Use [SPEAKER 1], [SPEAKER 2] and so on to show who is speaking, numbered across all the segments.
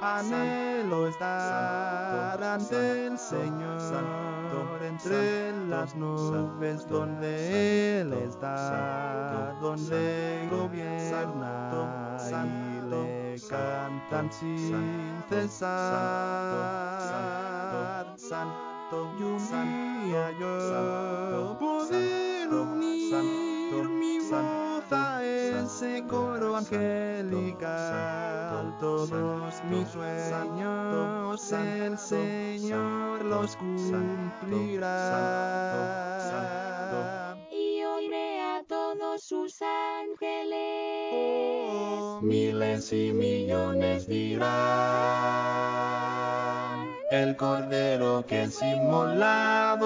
[SPEAKER 1] Anhelo estar ante el Señor entre las nubes donde Él está, donde gobierna y le cantan sin cesar. Y un día yo angelical. Todos mis sueños el Señor los cumplirá.
[SPEAKER 2] y oiré a todos sus ángeles.
[SPEAKER 3] Miles y millones dirán, el cordero que es inmolado,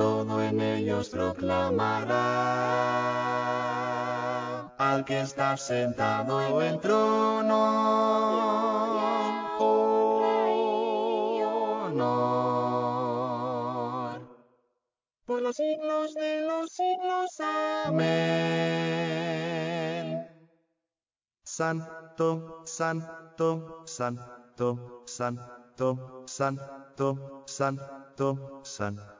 [SPEAKER 3] Todo en ellos proclamará al que está sentado en el trono. Honor por los siglos de los siglos. Amén. Santo, santo, santo, santo, santo, santo, santo,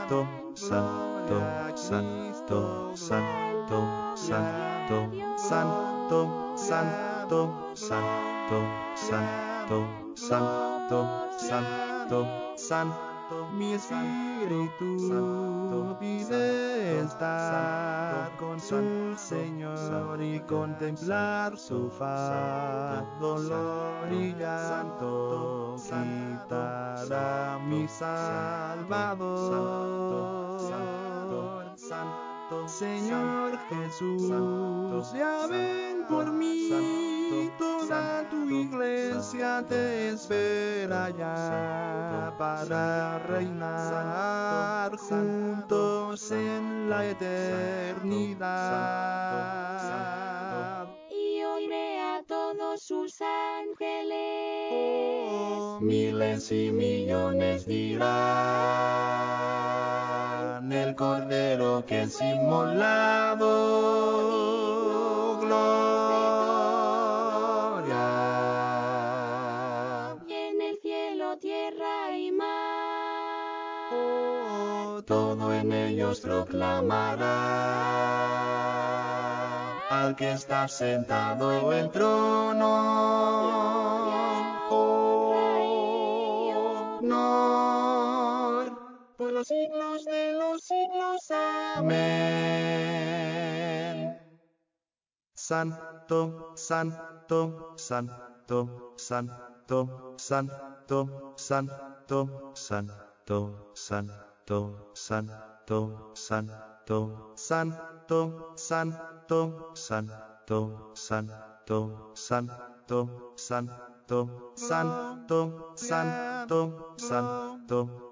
[SPEAKER 3] santo, santo, santo, santo, santo, santo, santo, santo, santo, santo, santo, santo,
[SPEAKER 1] Mi espíritu pide estar con su Señor y contemplar su faz, dolor y llanto quitará mi Salvador. Señor Jesús, ya ven por mí, toda tu iglesia te espera ya para reinar juntos en la eternidad.
[SPEAKER 2] Y oiré a todos sus ángeles.
[SPEAKER 3] Miles y millones dirán, el cordero que es inmolado, gloria.
[SPEAKER 2] Y en el cielo, tierra y mar.
[SPEAKER 3] todo en ellos proclamará al que está sentado en trono. Los siglos de los siglos. Amén. Santo, santo, santo, santo, santo, santo, santo, santo, santo, santo, santo, santo, santo, santo, santo, santo, santo, santo, santo, santo,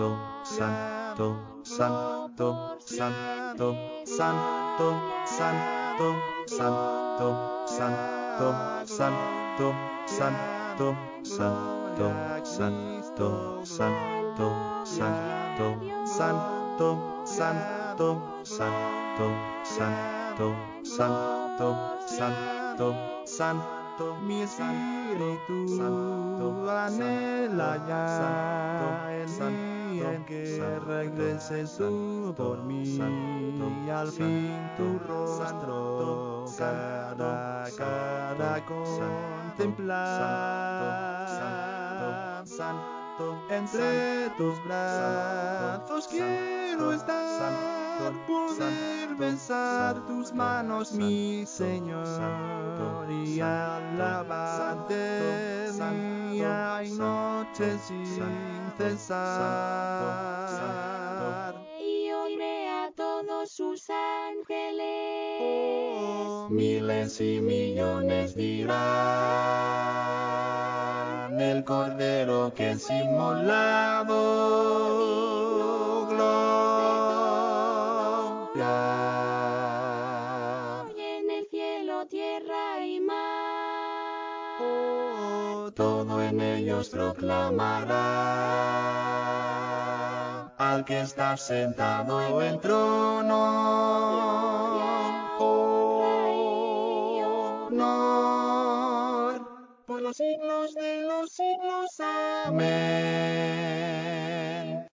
[SPEAKER 3] santo, santo, santo, santo, santo, santo, santo, santo, santo, santo, santo, santo, santo, santo, santo, santo, santo, santo, santo, Santo, Santo,
[SPEAKER 1] Mi espíritu anhela ya Santo día que regreses tú por mí y al fin tu rostro cara a cara contemplar. Entre tus brazos quiero estar, poder besar tus manos, mi Señor, y alabarte día y noche sin cesar.
[SPEAKER 2] Y oiré a todos sus ángeles.
[SPEAKER 3] Miles y millones dirán el cordero que es inmolado. Gloria. Proclamará al que está sentado en trono. Honor por los siglos de los siglos. Amén.